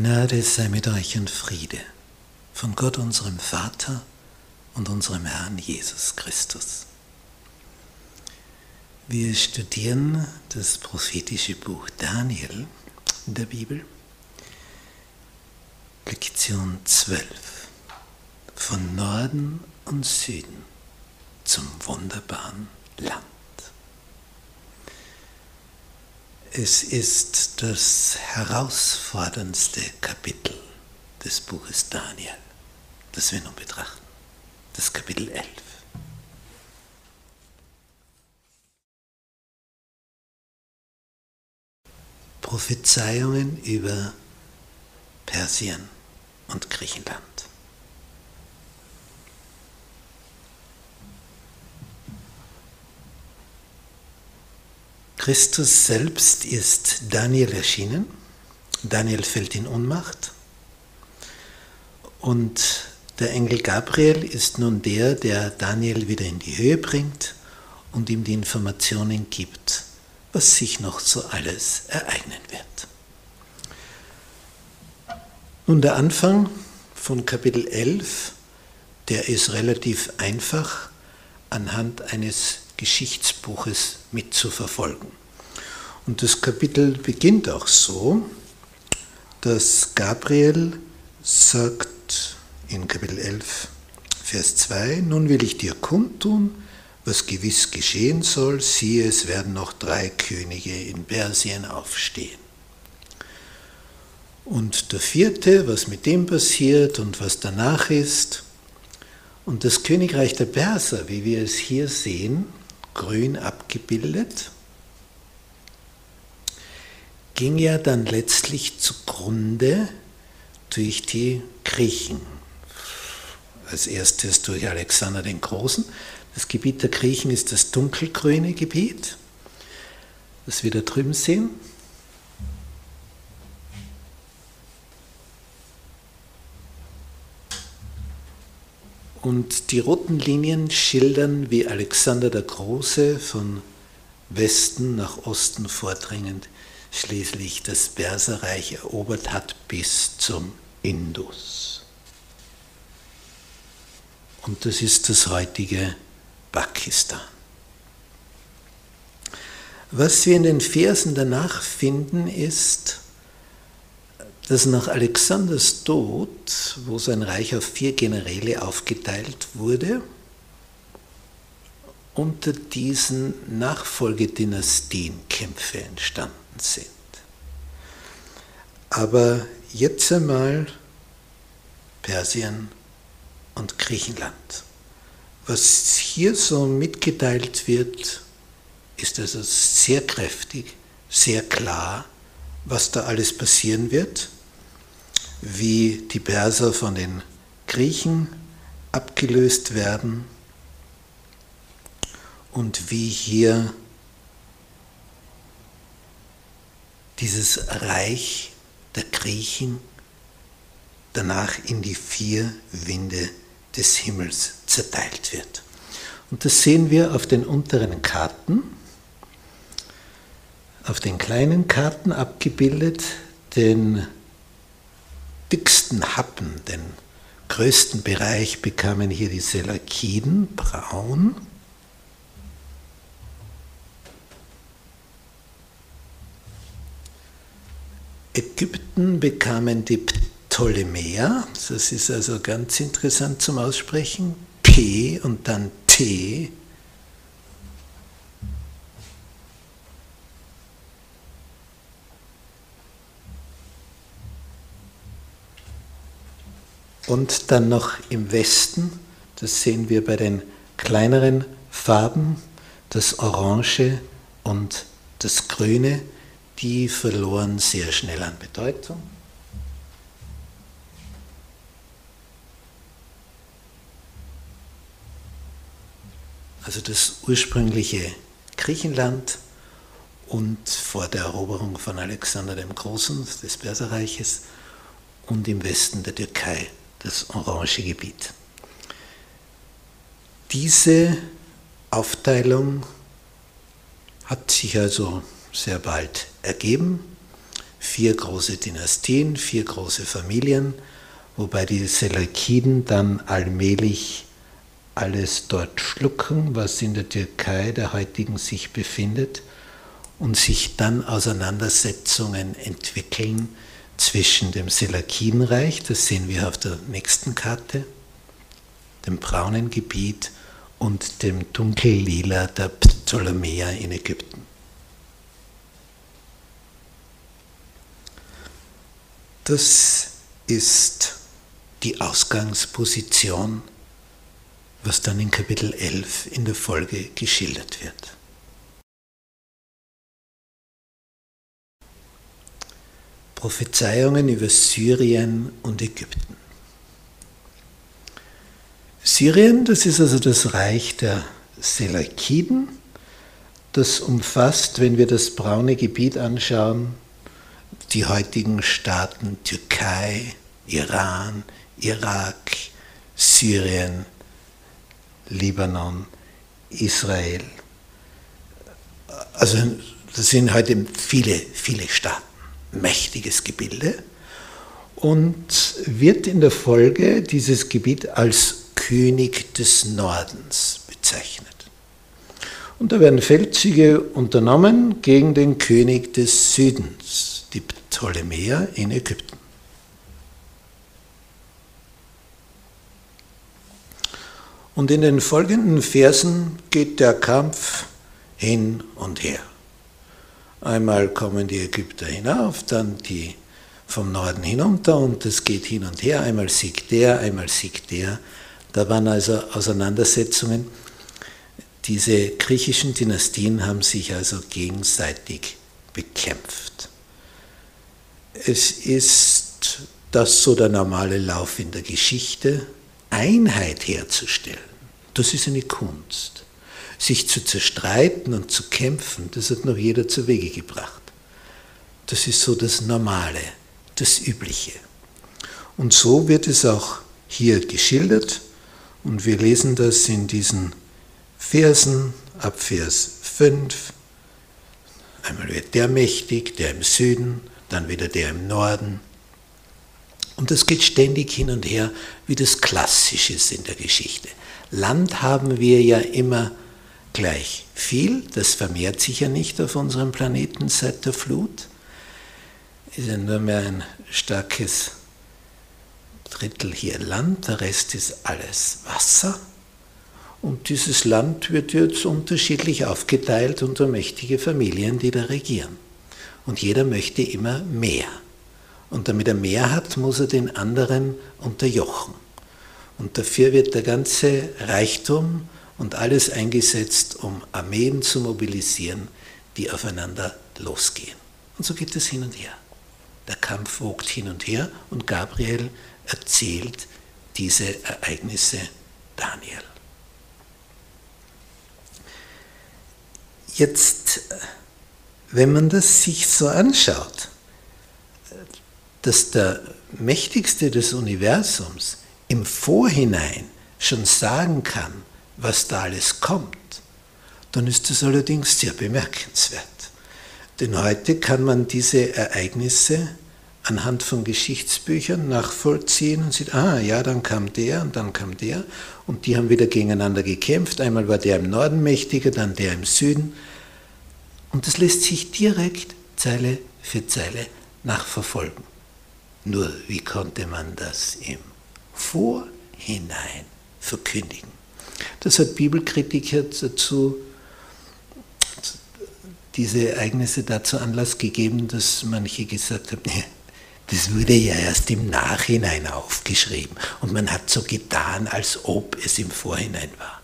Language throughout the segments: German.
Gnade sei mit euch und Friede von Gott unserem Vater und unserem Herrn Jesus Christus. Wir studieren das prophetische Buch Daniel in der Bibel, Lektion 12, von Norden und Süden zum wunderbaren Land. Es ist das herausforderndste Kapitel des Buches Daniel, das wir nun betrachten, das Kapitel 11. Prophezeiungen über Persien und Griechenland. Christus selbst ist Daniel erschienen. Daniel fällt in Ohnmacht. Und der Engel Gabriel ist nun der, der Daniel wieder in die Höhe bringt und ihm die Informationen gibt, was sich noch so alles ereignen wird. Nun der Anfang von Kapitel 11, der ist relativ einfach anhand eines Geschichtsbuches mitzuverfolgen. Und das Kapitel beginnt auch so, dass Gabriel sagt in Kapitel 11, Vers 2, nun will ich dir kundtun, was gewiss geschehen soll, siehe, es werden noch drei Könige in Persien aufstehen. Und der vierte, was mit dem passiert und was danach ist. Und das Königreich der Perser, wie wir es hier sehen, grün abgebildet, ging ja dann letztlich zugrunde durch die Griechen. Als erstes durch Alexander den Großen. Das Gebiet der Griechen ist das dunkelgrüne Gebiet, das wir da drüben sehen. Und die roten Linien schildern, wie Alexander der Große von Westen nach Osten vordringend schließlich das Perserreich erobert hat bis zum Indus. Und das ist das heutige Pakistan. Was wir in den Versen danach finden, ist, dass nach Alexanders Tod, wo sein Reich auf vier Generäle aufgeteilt wurde, unter diesen Nachfolgedynastien Kämpfe entstanden sind. Aber jetzt einmal Persien und Griechenland. Was hier so mitgeteilt wird, ist also sehr kräftig, sehr klar, was da alles passieren wird, wie die Perser von den Griechen abgelöst werden und wie hier dieses Reich der Griechen danach in die vier Winde des Himmels zerteilt wird. Und das sehen wir auf den unteren Karten, auf den kleinen Karten abgebildet, den dicksten Happen, den größten Bereich bekamen hier die Seleukiden, braun, Ägypten bekamen die Ptolemäer, das ist also ganz interessant zum Aussprechen, P und dann T. Und dann noch im Westen, das sehen wir bei den kleineren Farben, das Orange und das Grüne, die verloren sehr schnell an Bedeutung. Also das ursprüngliche Griechenland und vor der Eroberung von Alexander dem Großen des Perserreiches und im Westen der Türkei das Orange Gebiet. Diese Aufteilung hat sich also sehr bald ergeben. vier große Dynastien, vier große Familien, wobei die Seleukiden dann allmählich alles dort schlucken, was in der Türkei der heutigen sich befindet, und sich dann Auseinandersetzungen entwickeln zwischen dem Seleukidenreich, das sehen wir auf der nächsten Karte, dem braunen Gebiet und dem dunkellila der Ptolemäer in Ägypten. Das ist die Ausgangsposition was dann in Kapitel 11 in der Folge geschildert wird. Prophezeiungen über Syrien und Ägypten. Syrien, das ist also das Reich der Seleukiden. Das umfasst, wenn wir das braune Gebiet anschauen, die heutigen Staaten Türkei, Iran, Irak, Syrien, Libanon, Israel. Also das sind heute viele, viele Staaten, mächtiges Gebilde und wird in der Folge dieses Gebiet als König des Nordens bezeichnet. Und da werden Feldzüge unternommen gegen den König des Südens, die Ptolemäer in Ägypten. Und in den folgenden Versen geht der Kampf hin und her. Einmal kommen die Ägypter hinauf, dann die vom Norden hinunter und es geht hin und her. Einmal siegt der, einmal siegt der. Da waren also Auseinandersetzungen. Diese griechischen Dynastien haben sich also gegenseitig bekämpft. Es ist das so der normale Lauf in der Geschichte, Einheit herzustellen. Das ist eine Kunst. Sich zu zerstreiten und zu kämpfen, das hat noch jeder zu Wege gebracht. Das ist so das Normale, das Übliche. Und so wird es auch hier geschildert und wir lesen das in diesen Versen ab Vers 5. Einmal wird der mächtig, der im Süden, dann wieder der im Norden. Und das geht ständig hin und her, wie das Klassische ist in der Geschichte. Land haben wir ja immer gleich viel, das vermehrt sich ja nicht auf unserem Planeten seit der Flut. Ist ja nur mehr ein starkes Drittel hier Land, der Rest ist alles Wasser. Und dieses Land wird jetzt unterschiedlich aufgeteilt unter mächtige Familien, die da regieren. Und jeder möchte immer mehr. Und damit er mehr hat, muss er den anderen unterjochen. Und dafür wird der ganze Reichtum und alles eingesetzt, um Armeen zu mobilisieren, die aufeinander losgehen. Und so geht es hin und her. Der Kampf wogt hin und her und Gabriel erzählt diese Ereignisse Daniel. Jetzt, wenn man das sich so anschaut, dass der Mächtigste des Universums im Vorhinein schon sagen kann, was da alles kommt, dann ist das allerdings sehr bemerkenswert. Denn heute kann man diese Ereignisse anhand von Geschichtsbüchern nachvollziehen und sieht, ah ja, dann kam der und dann kam der und die haben wieder gegeneinander gekämpft. Einmal war der im Norden mächtiger, dann der im Süden. Und das lässt sich direkt Zeile für Zeile nachverfolgen. Nur wie konnte man das im vorhinein verkündigen. Das hat Bibelkritiker dazu, diese Ereignisse dazu Anlass gegeben, dass manche gesagt haben, das wurde ja erst im Nachhinein aufgeschrieben und man hat so getan, als ob es im Vorhinein war.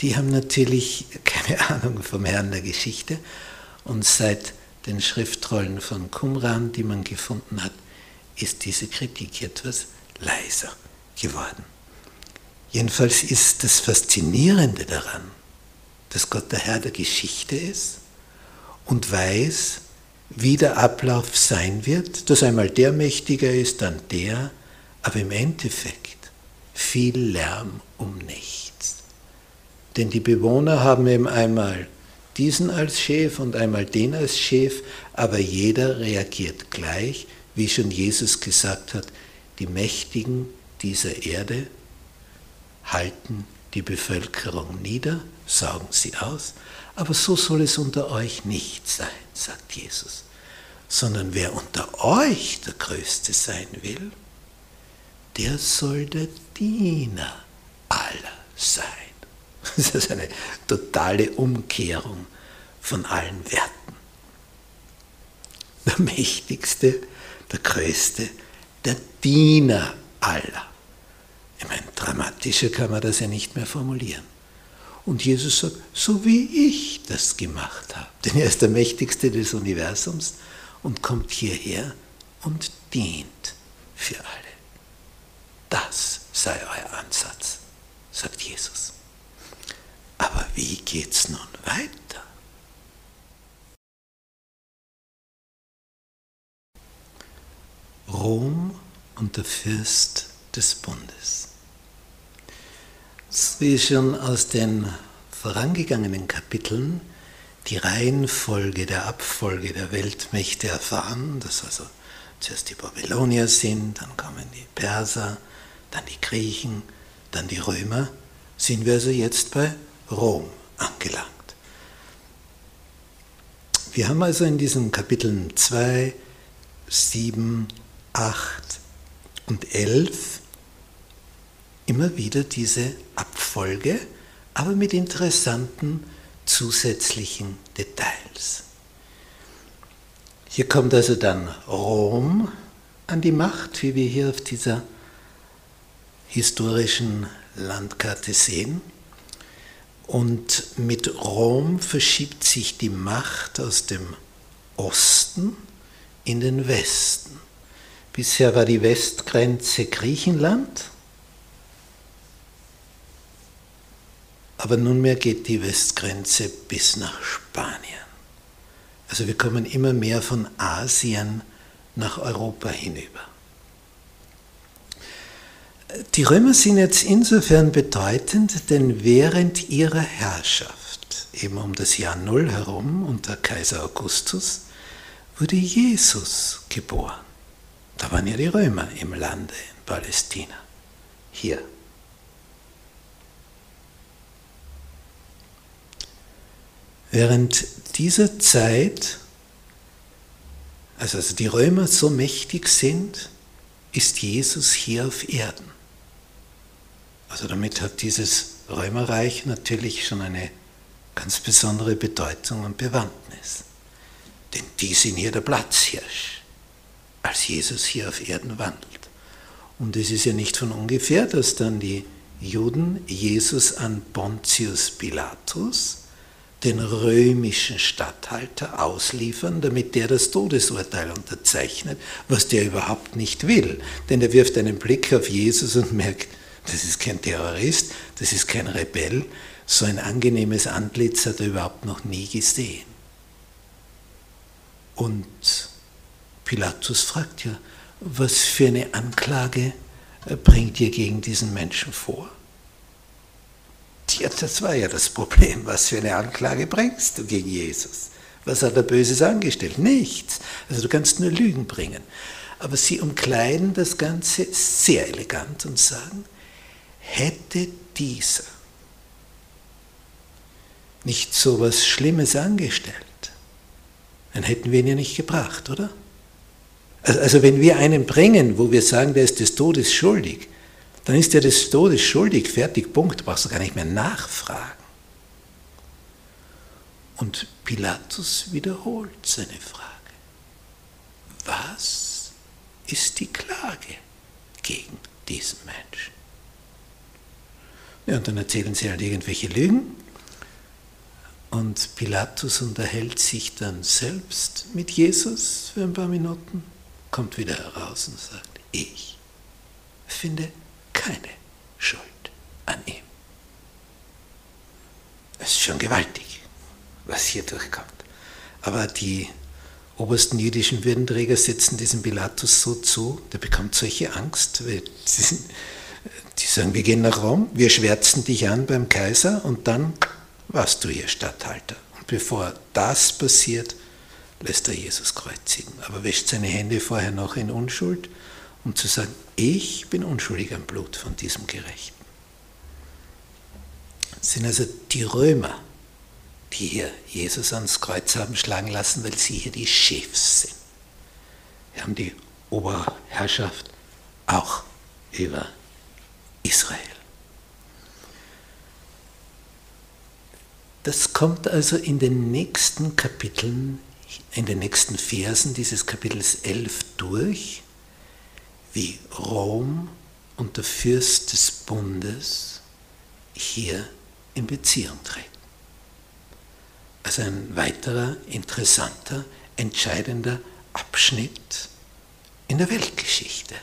Die haben natürlich keine Ahnung vom Herrn der Geschichte und seit den Schriftrollen von Qumran, die man gefunden hat, ist diese Kritik etwas leiser geworden. Jedenfalls ist das Faszinierende daran, dass Gott der Herr der Geschichte ist und weiß, wie der Ablauf sein wird, dass einmal der mächtiger ist, dann der, aber im Endeffekt viel Lärm um nichts. Denn die Bewohner haben eben einmal diesen als Chef und einmal den als Chef, aber jeder reagiert gleich, wie schon Jesus gesagt hat, die Mächtigen dieser Erde halten die Bevölkerung nieder, saugen sie aus, aber so soll es unter euch nicht sein, sagt Jesus, sondern wer unter euch der Größte sein will, der soll der Diener aller sein. Das ist eine totale Umkehrung von allen Werten. Der Mächtigste, der Größte, der Diener aller. Ich meine, dramatischer kann man das ja nicht mehr formulieren. Und Jesus sagt, so wie ich das gemacht habe. Denn er ist der Mächtigste des Universums und kommt hierher und dient für alle. Das sei euer Ansatz, sagt Jesus. Aber wie geht's nun weiter? Rom und der Fürst des Bundes. Wie schon aus den vorangegangenen Kapiteln die Reihenfolge der Abfolge der Weltmächte erfahren, dass also zuerst die Babylonier sind, dann kommen die Perser, dann die Griechen, dann die Römer, sind wir also jetzt bei Rom angelangt. Wir haben also in diesen Kapiteln 2, 7, 8 und 11 immer wieder diese Abfolge, aber mit interessanten zusätzlichen Details. Hier kommt also dann Rom an die Macht, wie wir hier auf dieser historischen Landkarte sehen. Und mit Rom verschiebt sich die Macht aus dem Osten in den Westen. Bisher war die Westgrenze Griechenland Aber nunmehr geht die Westgrenze bis nach Spanien. Also wir kommen immer mehr von Asien nach Europa hinüber. Die Römer sind jetzt insofern bedeutend, denn während ihrer Herrschaft, eben um das Jahr Null herum unter Kaiser Augustus, wurde Jesus geboren. Da waren ja die Römer im Lande in Palästina. Hier Während dieser Zeit, also, also die Römer so mächtig sind, ist Jesus hier auf Erden. Also damit hat dieses Römerreich natürlich schon eine ganz besondere Bedeutung und Bewandtnis. Denn die sind hier der Platzhirsch, als Jesus hier auf Erden wandelt. Und es ist ja nicht von ungefähr, dass dann die Juden Jesus an Pontius Pilatus, den römischen Statthalter ausliefern, damit der das Todesurteil unterzeichnet, was der überhaupt nicht will. Denn er wirft einen Blick auf Jesus und merkt, das ist kein Terrorist, das ist kein Rebell, so ein angenehmes Antlitz hat er überhaupt noch nie gesehen. Und Pilatus fragt ja, was für eine Anklage bringt ihr gegen diesen Menschen vor? Ja, das war ja das Problem. Was für eine Anklage bringst du gegen Jesus? Was hat er Böses angestellt? Nichts. Also du kannst nur Lügen bringen. Aber sie umkleiden das Ganze sehr elegant und sagen, hätte dieser nicht so was Schlimmes angestellt, dann hätten wir ihn ja nicht gebracht, oder? Also, also wenn wir einen bringen, wo wir sagen, der ist des Todes schuldig, dann ist er des Todes schuldig, fertig, Punkt, brauchst du gar nicht mehr nachfragen. Und Pilatus wiederholt seine Frage. Was ist die Klage gegen diesen Menschen? Ja, und dann erzählen sie halt irgendwelche Lügen. Und Pilatus unterhält sich dann selbst mit Jesus für ein paar Minuten, kommt wieder heraus und sagt, ich finde keine Schuld an ihm. Es ist schon gewaltig, was hier durchkommt. Aber die obersten jüdischen Würdenträger setzen diesem Pilatus so zu, der bekommt solche Angst, weil die sagen, wir gehen nach Rom, wir schwärzen dich an beim Kaiser und dann warst du hier Statthalter. Und bevor das passiert, lässt er Jesus kreuzigen, aber wäscht seine Hände vorher noch in Unschuld, um zu sagen, ich bin unschuldig am Blut von diesem Gerechten. Es sind also die Römer, die hier Jesus ans Kreuz haben schlagen lassen, weil sie hier die Chefs sind. Wir haben die Oberherrschaft auch über Israel. Das kommt also in den nächsten Kapiteln, in den nächsten Versen dieses Kapitels 11 durch, wie Rom und der Fürst des Bundes hier in Beziehung treten. Also ein weiterer interessanter, entscheidender Abschnitt in der Weltgeschichte.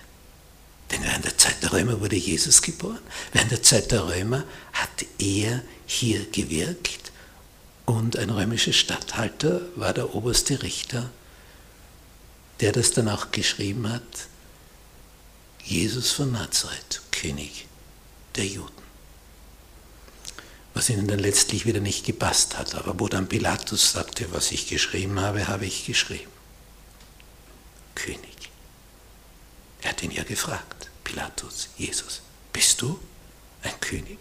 Denn während der Zeit der Römer wurde Jesus geboren. Während der Zeit der Römer hat er hier gewirkt und ein römischer Statthalter war der oberste Richter, der das dann auch geschrieben hat, Jesus von Nazareth, König der Juden. Was ihnen dann letztlich wieder nicht gepasst hat, aber wo dann Pilatus sagte, was ich geschrieben habe, habe ich geschrieben. König. Er hat ihn ja gefragt, Pilatus, Jesus, bist du ein König?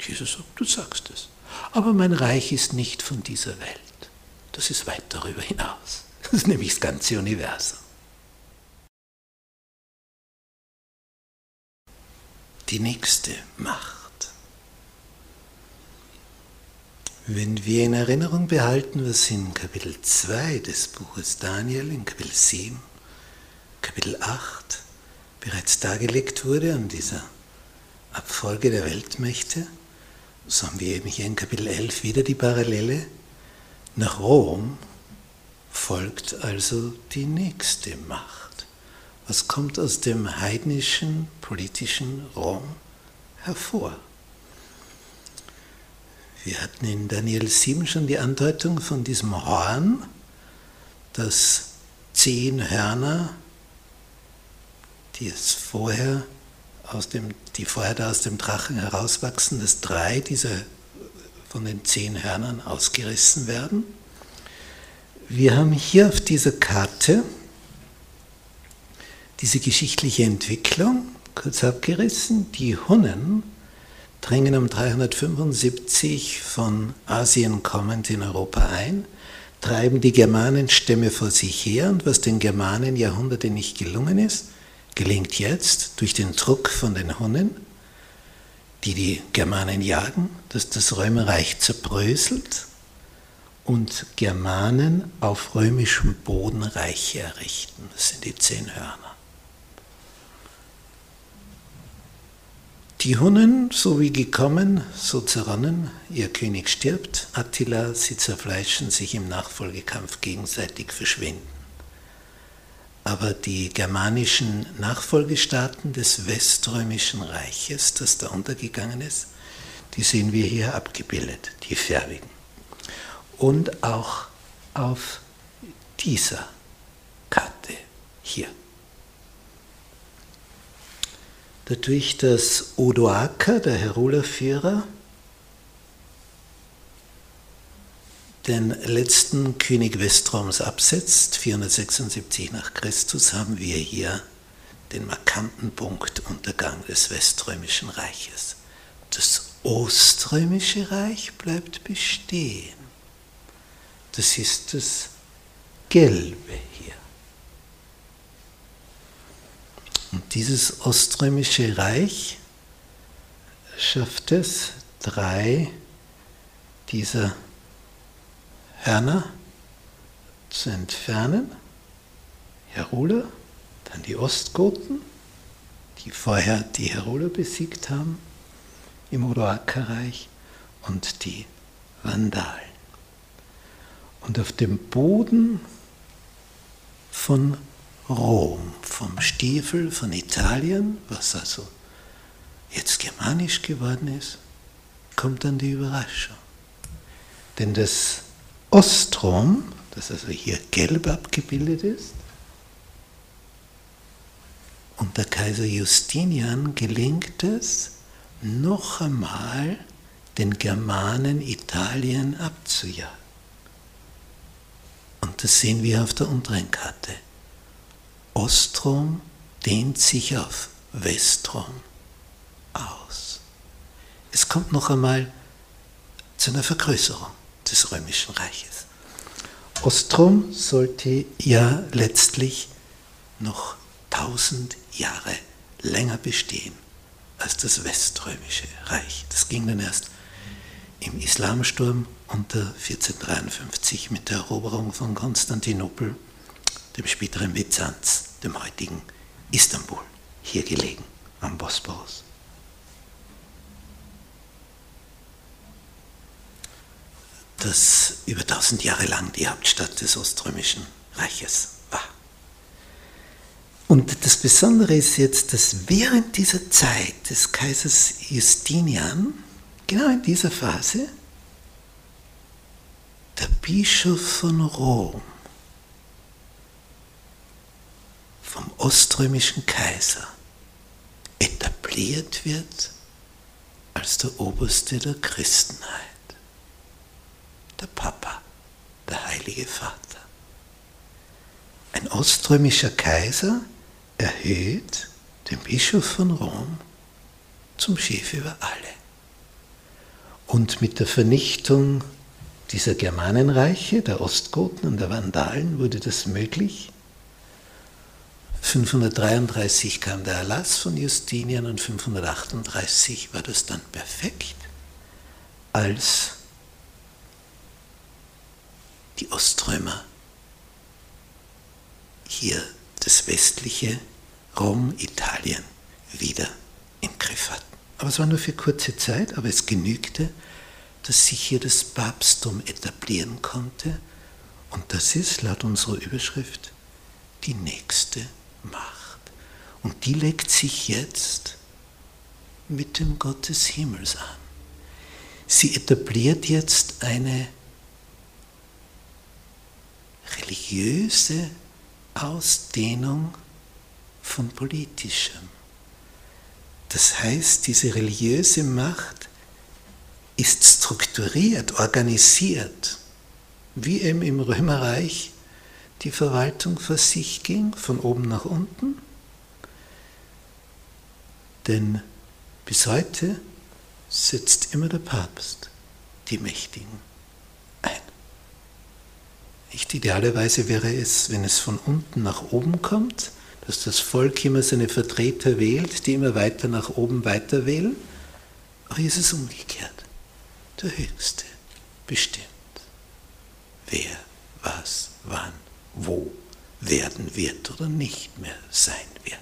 Jesus sagt, du sagst es. Aber mein Reich ist nicht von dieser Welt. Das ist weit darüber hinaus. Das ist nämlich das ganze Universum. Die nächste Macht. Wenn wir in Erinnerung behalten, was in Kapitel 2 des Buches Daniel, in Kapitel 7, Kapitel 8 bereits dargelegt wurde an dieser Abfolge der Weltmächte, so haben wir eben hier in Kapitel 11 wieder die Parallele. Nach Rom folgt also die nächste Macht. Was kommt aus dem heidnischen politischen Rom hervor? Wir hatten in Daniel 7 schon die Andeutung von diesem Horn, das zehn Hörner die es vorher aus dem, die vorher da aus dem Drachen herauswachsen, dass drei dieser von den zehn Hörnern ausgerissen werden. Wir haben hier auf dieser Karte diese geschichtliche Entwicklung kurz abgerissen. Die Hunnen drängen um 375 von Asien kommend in Europa ein, treiben die Germanenstämme vor sich her und was den Germanen Jahrhunderte nicht gelungen ist, gelingt jetzt durch den Druck von den Hunnen, die die Germanen jagen, dass das Römerreich zerbröselt und Germanen auf römischem Boden Reiche errichten. Das sind die zehn Hörner. Die Hunnen, so wie gekommen, so zerronnen, ihr König stirbt, Attila, sie zerfleischen sich im Nachfolgekampf gegenseitig verschwinden. Aber die germanischen Nachfolgestaaten des Weströmischen Reiches, das da untergegangen ist, die sehen wir hier abgebildet, die Färbigen. Und auch auf dieser Karte hier. Dadurch, dass Odoaker, der Herulerführer, den letzten König Westroms absetzt, 476 nach Christus, haben wir hier den markanten Punkt Untergang des Weströmischen Reiches. Das Oströmische Reich bleibt bestehen. Das ist das Gelbe hier. Und dieses Oströmische Reich schafft es, drei dieser Hörner zu entfernen. Heruler, dann die Ostgoten, die vorher die Heruler besiegt haben im Odoakerreich und die Vandalen. Und auf dem Boden von Rom, vom Stiefel von Italien, was also jetzt germanisch geworden ist, kommt dann die Überraschung. Denn das Ostrom, das also hier gelb abgebildet ist, unter Kaiser Justinian gelingt es, noch einmal den Germanen Italien abzujagen. Das sehen wir auf der unteren Karte. Ostrom dehnt sich auf Westrom aus. Es kommt noch einmal zu einer Vergrößerung des Römischen Reiches. Ostrom sollte ja letztlich noch tausend Jahre länger bestehen als das Weströmische Reich. Das ging dann erst im Islamsturm unter 1453 mit der Eroberung von Konstantinopel, dem späteren Byzanz, dem heutigen Istanbul, hier gelegen am Bosporus. Das über tausend Jahre lang die Hauptstadt des Oströmischen Reiches war. Und das Besondere ist jetzt, dass während dieser Zeit des Kaisers Justinian, genau in dieser Phase, der Bischof von Rom vom oströmischen Kaiser etabliert wird als der Oberste der Christenheit, der Papa, der Heilige Vater. Ein oströmischer Kaiser erhöht den Bischof von Rom zum Chef über alle. Und mit der Vernichtung dieser Germanenreiche, der Ostgoten und der Vandalen, wurde das möglich. 533 kam der Erlass von Justinian und 538 war das dann perfekt, als die Oströmer hier das westliche Rom, Italien wieder im Griff hatten. Aber es war nur für kurze Zeit, aber es genügte, dass sich hier das Papsttum etablieren konnte. Und das ist laut unserer Überschrift die nächste Macht. Und die legt sich jetzt mit dem Gott des Himmels an. Sie etabliert jetzt eine religiöse Ausdehnung von politischem. Das heißt, diese religiöse Macht ist strukturiert, organisiert, wie eben im Römerreich die Verwaltung vor sich ging, von oben nach unten. Denn bis heute setzt immer der Papst die Mächtigen ein. Nicht idealerweise wäre es, wenn es von unten nach oben kommt, dass das Volk immer seine Vertreter wählt, die immer weiter nach oben weiter wählen. Aber hier ist es umgekehrt der Höchste bestimmt, wer, was, wann, wo werden wird oder nicht mehr sein wird.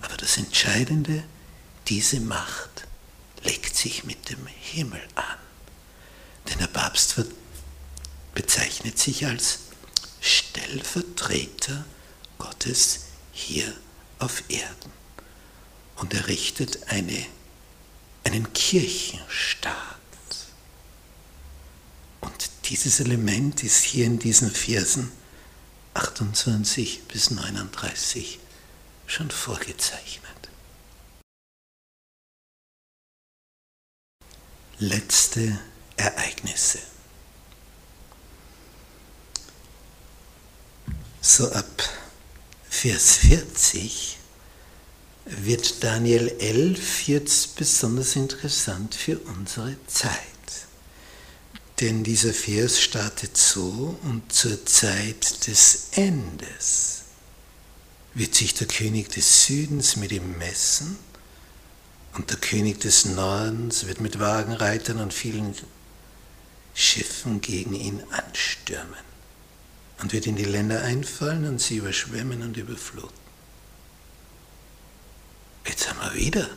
Aber das Entscheidende, diese Macht legt sich mit dem Himmel an. Denn der Papst bezeichnet sich als Stellvertreter Gottes hier auf Erden und errichtet eine, einen Kirchenstaat dieses Element ist hier in diesen Versen 28 bis 39 schon vorgezeichnet. Letzte Ereignisse. So ab Vers 40 wird Daniel 11 jetzt besonders interessant für unsere Zeit. Denn dieser Vers startet so und zur Zeit des Endes wird sich der König des Südens mit ihm messen und der König des Nordens wird mit Wagenreitern und vielen Schiffen gegen ihn anstürmen und wird in die Länder einfallen und sie überschwemmen und überfluten. Jetzt haben wir wieder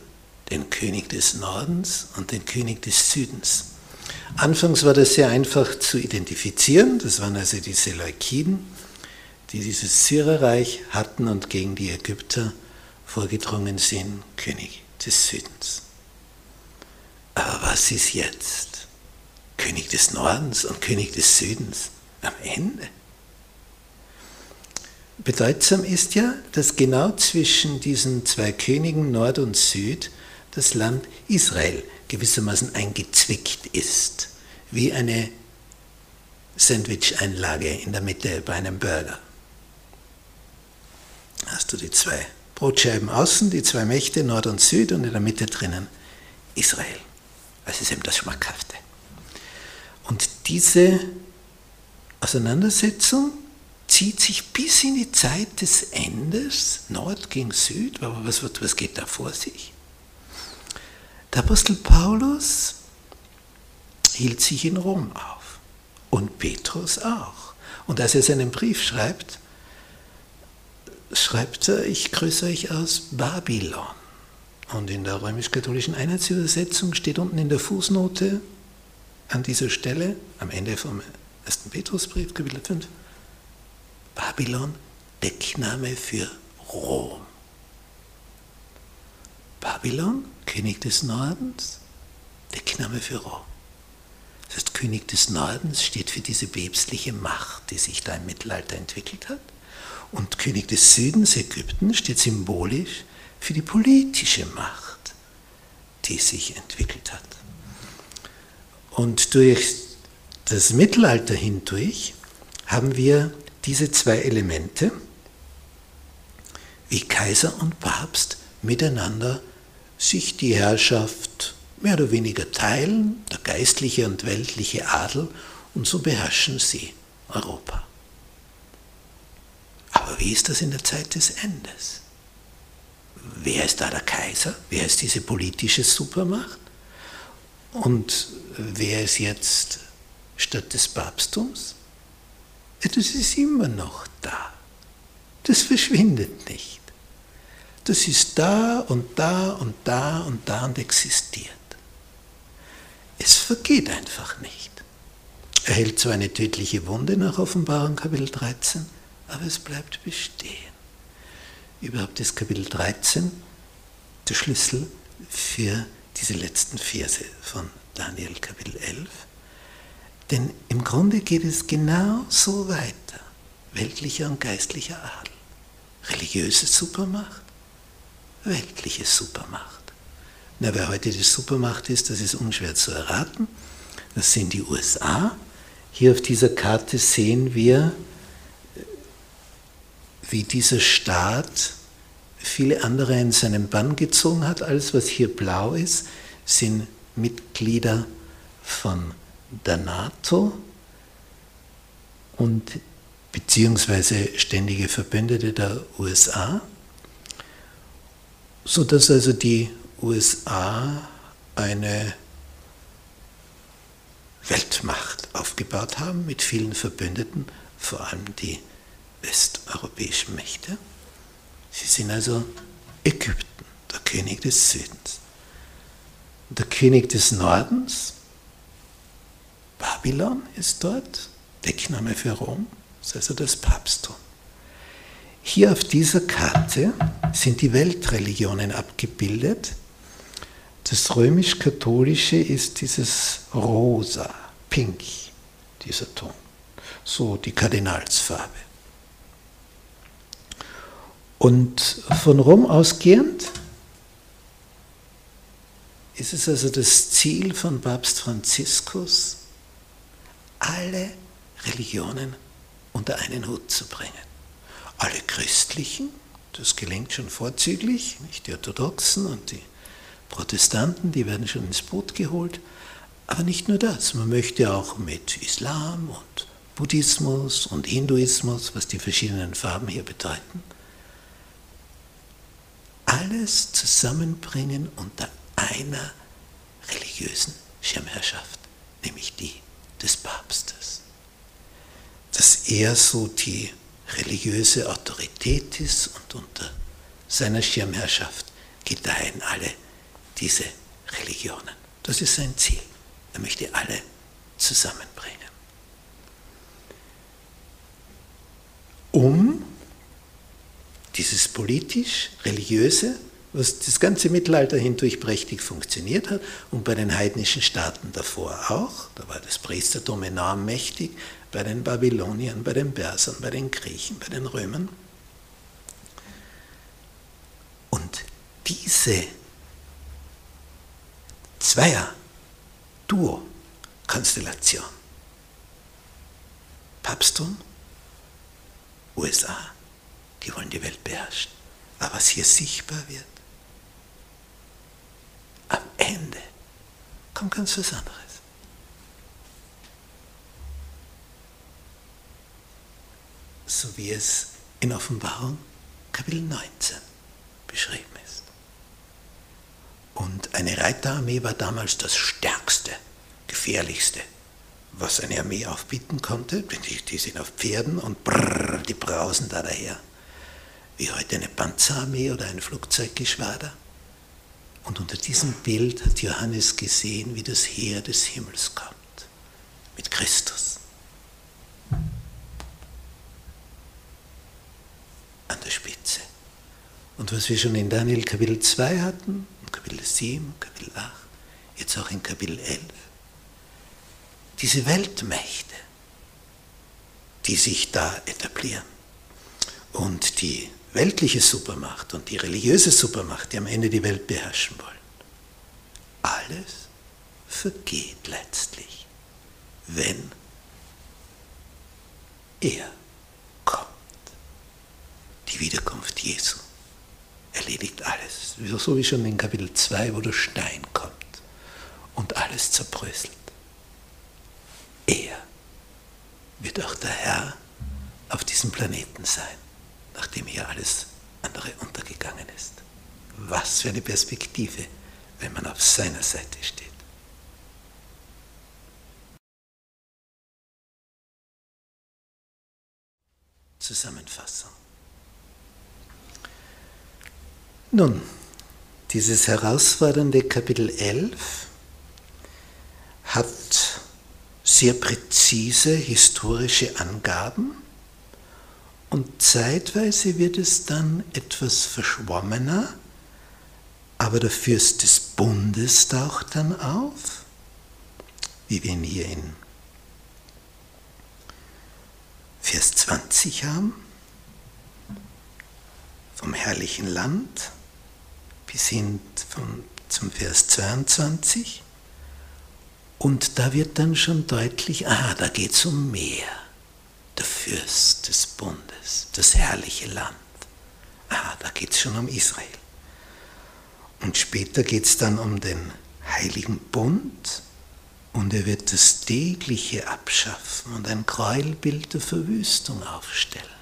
den König des Nordens und den König des Südens. Anfangs war das sehr einfach zu identifizieren. Das waren also die Seleukiden, die dieses Syrerreich hatten und gegen die Ägypter vorgedrungen sind, König des Südens. Aber was ist jetzt? König des Nordens und König des Südens am Ende? Bedeutsam ist ja, dass genau zwischen diesen zwei Königen Nord und Süd das Land Israel gewissermaßen eingezwickt ist, wie eine Sandwich-Einlage in der Mitte bei einem Burger. Hast du die zwei Brotscheiben außen, die zwei Mächte, Nord und Süd und in der Mitte drinnen Israel. Das ist eben das Schmackhafte. Und diese Auseinandersetzung zieht sich bis in die Zeit des Endes, Nord gegen Süd, aber was, was geht da vor sich? Der Apostel Paulus hielt sich in Rom auf und Petrus auch. Und als er seinen Brief schreibt, schreibt er, ich grüße euch aus Babylon. Und in der römisch-katholischen Einheitsübersetzung steht unten in der Fußnote an dieser Stelle, am Ende vom 1. Petrusbrief, Kapitel 5, Babylon, Deckname für Rom. Babylon, König des Nordens, Deckname für Rom. Das heißt, König des Nordens steht für diese päpstliche Macht, die sich da im Mittelalter entwickelt hat. Und König des Südens, Ägypten, steht symbolisch für die politische Macht, die sich entwickelt hat. Und durch das Mittelalter hindurch haben wir diese zwei Elemente, wie Kaiser und Papst miteinander sich die Herrschaft mehr oder weniger teilen, der geistliche und weltliche Adel, und so beherrschen sie Europa. Aber wie ist das in der Zeit des Endes? Wer ist da der Kaiser? Wer ist diese politische Supermacht? Und wer ist jetzt statt des Papsttums? Das ist immer noch da. Das verschwindet nicht. Das ist da und da und da und da und existiert. Es vergeht einfach nicht. Er hält zwar eine tödliche Wunde nach Offenbarung Kapitel 13, aber es bleibt bestehen. Überhaupt ist Kapitel 13 der Schlüssel für diese letzten Verse von Daniel Kapitel 11. Denn im Grunde geht es genau so weiter. Weltlicher und geistlicher Adel. Religiöse Supermacht, weltliche Supermacht. Na, wer heute die Supermacht ist, das ist unschwer zu erraten. Das sind die USA. Hier auf dieser Karte sehen wir wie dieser Staat viele andere in seinen Bann gezogen hat. Alles, was hier blau ist, sind Mitglieder von der NATO und beziehungsweise ständige Verbündete der USA, sodass also die USA eine Weltmacht aufgebaut haben mit vielen Verbündeten, vor allem die westeuropäischen Mächte. Sie sind also Ägypten, der König des Südens. Der König des Nordens, Babylon ist dort, Deckname für Rom, ist also das Papsttum. Hier auf dieser Karte sind die Weltreligionen abgebildet. Das römisch-katholische ist dieses rosa, pink, dieser Ton, so die Kardinalsfarbe. Und von Rom ausgehend ist es also das Ziel von Papst Franziskus, alle Religionen unter einen Hut zu bringen. Alle christlichen, das gelingt schon vorzüglich, nicht die Orthodoxen und die Protestanten, die werden schon ins Boot geholt, aber nicht nur das, man möchte auch mit Islam und Buddhismus und Hinduismus, was die verschiedenen Farben hier bedeuten, alles zusammenbringen unter einer religiösen Schirmherrschaft, nämlich die des Papstes. Dass er so die religiöse Autorität ist und unter seiner Schirmherrschaft gedeihen alle diese Religionen. Das ist sein Ziel. Er möchte alle zusammenbringen. Um dieses politisch-religiöse, was das ganze Mittelalter hindurch prächtig funktioniert hat und bei den heidnischen Staaten davor auch, da war das Priestertum enorm mächtig, bei den Babyloniern, bei den Persern, bei den Griechen, bei den Römern. Und diese Zweier-Duo-Konstellation Papsttum, USA, die wollen die Welt beherrschen. Aber was hier sichtbar wird, am Ende kommt ganz was anderes. So wie es in Offenbarung Kapitel 19 beschrieben ist. Und eine Reiterarmee war damals das stärkste, gefährlichste, was eine Armee aufbieten konnte. Die, sind auf Pferden und brrr, die brausen da daher. Wie heute eine Panzerarmee oder ein Flugzeuggeschwader. Und unter diesem Bild hat Johannes gesehen, wie das Heer des Himmels kommt. Mit Christus. An der Spitze. Und was wir schon in Daniel Kapitel 2 hatten, Kapitel 7, Kapitel 8, jetzt auch in Kapitel 11, diese Weltmächte, die sich da etablieren und die weltliche Supermacht und die religiöse Supermacht, die am Ende die Welt beherrschen wollen, alles vergeht letztlich, wenn er. Die Wiederkunft Jesu erledigt alles. So wie schon in Kapitel 2, wo der Stein kommt und alles zerbröselt. Er wird auch der Herr auf diesem Planeten sein, nachdem hier alles andere untergegangen ist. Was für eine Perspektive, wenn man auf seiner Seite steht. Zusammenfassung. Nun, dieses herausfordernde Kapitel 11 hat sehr präzise historische Angaben und zeitweise wird es dann etwas verschwommener, aber der Fürst des Bundes taucht dann auf, wie wir ihn hier in Vers 20 haben, vom herrlichen Land bis hin vom, zum Vers 22. Und da wird dann schon deutlich, ah, da geht es um mehr. Der Fürst des Bundes, das herrliche Land. Ah, da geht es schon um Israel. Und später geht es dann um den heiligen Bund und er wird das tägliche abschaffen und ein Gräuelbild der Verwüstung aufstellen.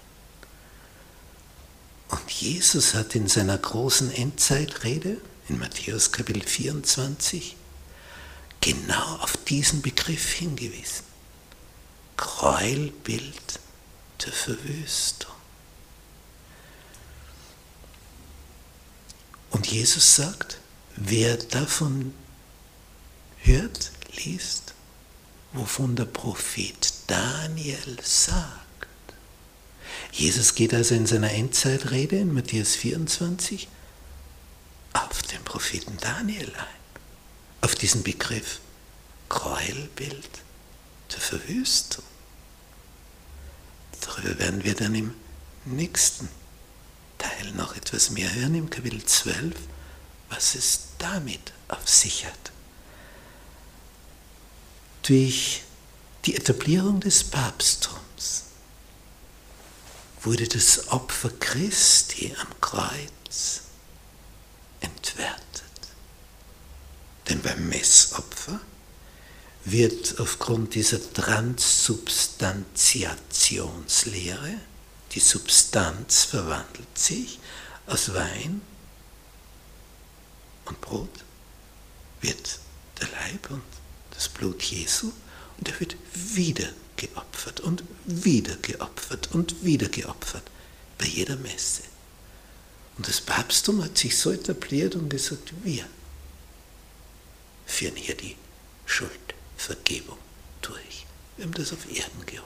Und Jesus hat in seiner großen Endzeitrede in Matthäus Kapitel 24 genau auf diesen Begriff hingewiesen. Gräuelbild der Verwüstung. Und Jesus sagt, wer davon hört, liest, wovon der Prophet Daniel sagt, Jesus geht also in seiner Endzeitrede in Matthäus 24 auf den Propheten Daniel ein, auf diesen Begriff Gräuelbild der Verwüstung. Darüber werden wir dann im nächsten Teil noch etwas mehr hören, im Kapitel 12, was es damit auf sich hat. Durch die Etablierung des Papsttums wurde das Opfer Christi am Kreuz entwertet. Denn beim Messopfer wird aufgrund dieser Transsubstantiationslehre, die Substanz verwandelt sich aus Wein und Brot, wird der Leib und das Blut Jesu und er wird wieder geopfert und wieder geopfert und wieder geopfert bei jeder Messe. Und das Papsttum hat sich so etabliert und gesagt, wir führen hier die Schuldvergebung durch. Wir haben das auf Erden geholt.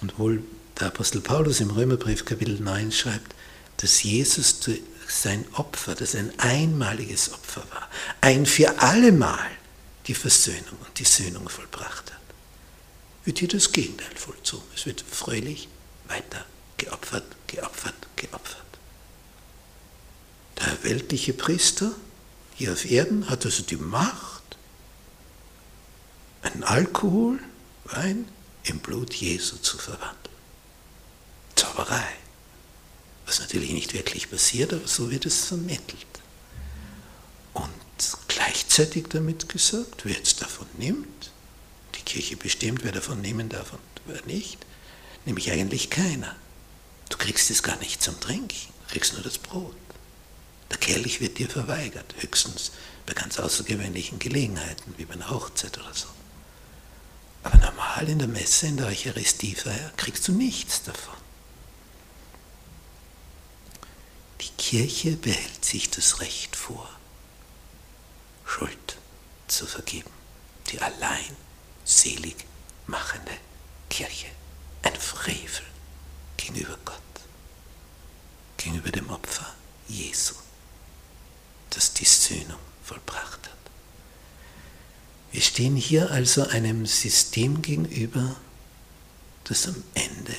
Und wohl der Apostel Paulus im Römerbrief Kapitel 9 schreibt, dass Jesus sein Opfer, das ein einmaliges Opfer war, ein für allemal die Versöhnung und die Söhnung vollbracht hat wird hier das Gegenteil vollzogen. Es wird fröhlich weiter geopfert, geopfert, geopfert. Der weltliche Priester hier auf Erden hat also die Macht, einen Alkohol, Wein, im Blut Jesu zu verwandeln. Zauberei. Was natürlich nicht wirklich passiert, aber so wird es vermittelt. Und gleichzeitig damit gesagt, wer jetzt davon nimmt, die Kirche bestimmt, wer davon nehmen darf und wer nicht, nämlich eigentlich keiner. Du kriegst es gar nicht zum Trinken, du kriegst nur das Brot. Der Kelch wird dir verweigert, höchstens bei ganz außergewöhnlichen Gelegenheiten, wie bei einer Hochzeit oder so. Aber normal in der Messe, in der Eucharistiefeier, kriegst du nichts davon. Die Kirche behält sich das Recht vor, Schuld zu vergeben. Die allein selig machende Kirche. Ein Frevel gegenüber Gott, gegenüber dem Opfer Jesu, das die Sühnung vollbracht hat. Wir stehen hier also einem System gegenüber, das am Ende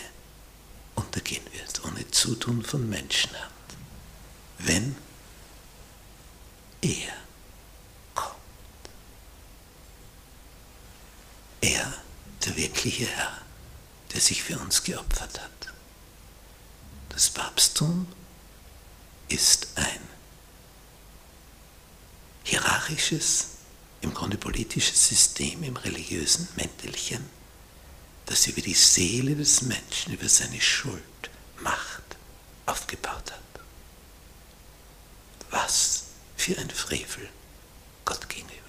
untergehen wird, ohne Zutun von Menschenhand, wenn er kommt. Er, der wirkliche Herr, der sich für uns geopfert hat. Das Papsttum ist ein hierarchisches, im Grunde politisches System im religiösen Mäntelchen, das über die Seele des Menschen, über seine Schuld, Macht aufgebaut hat. Was für ein Frevel Gott gegenüber.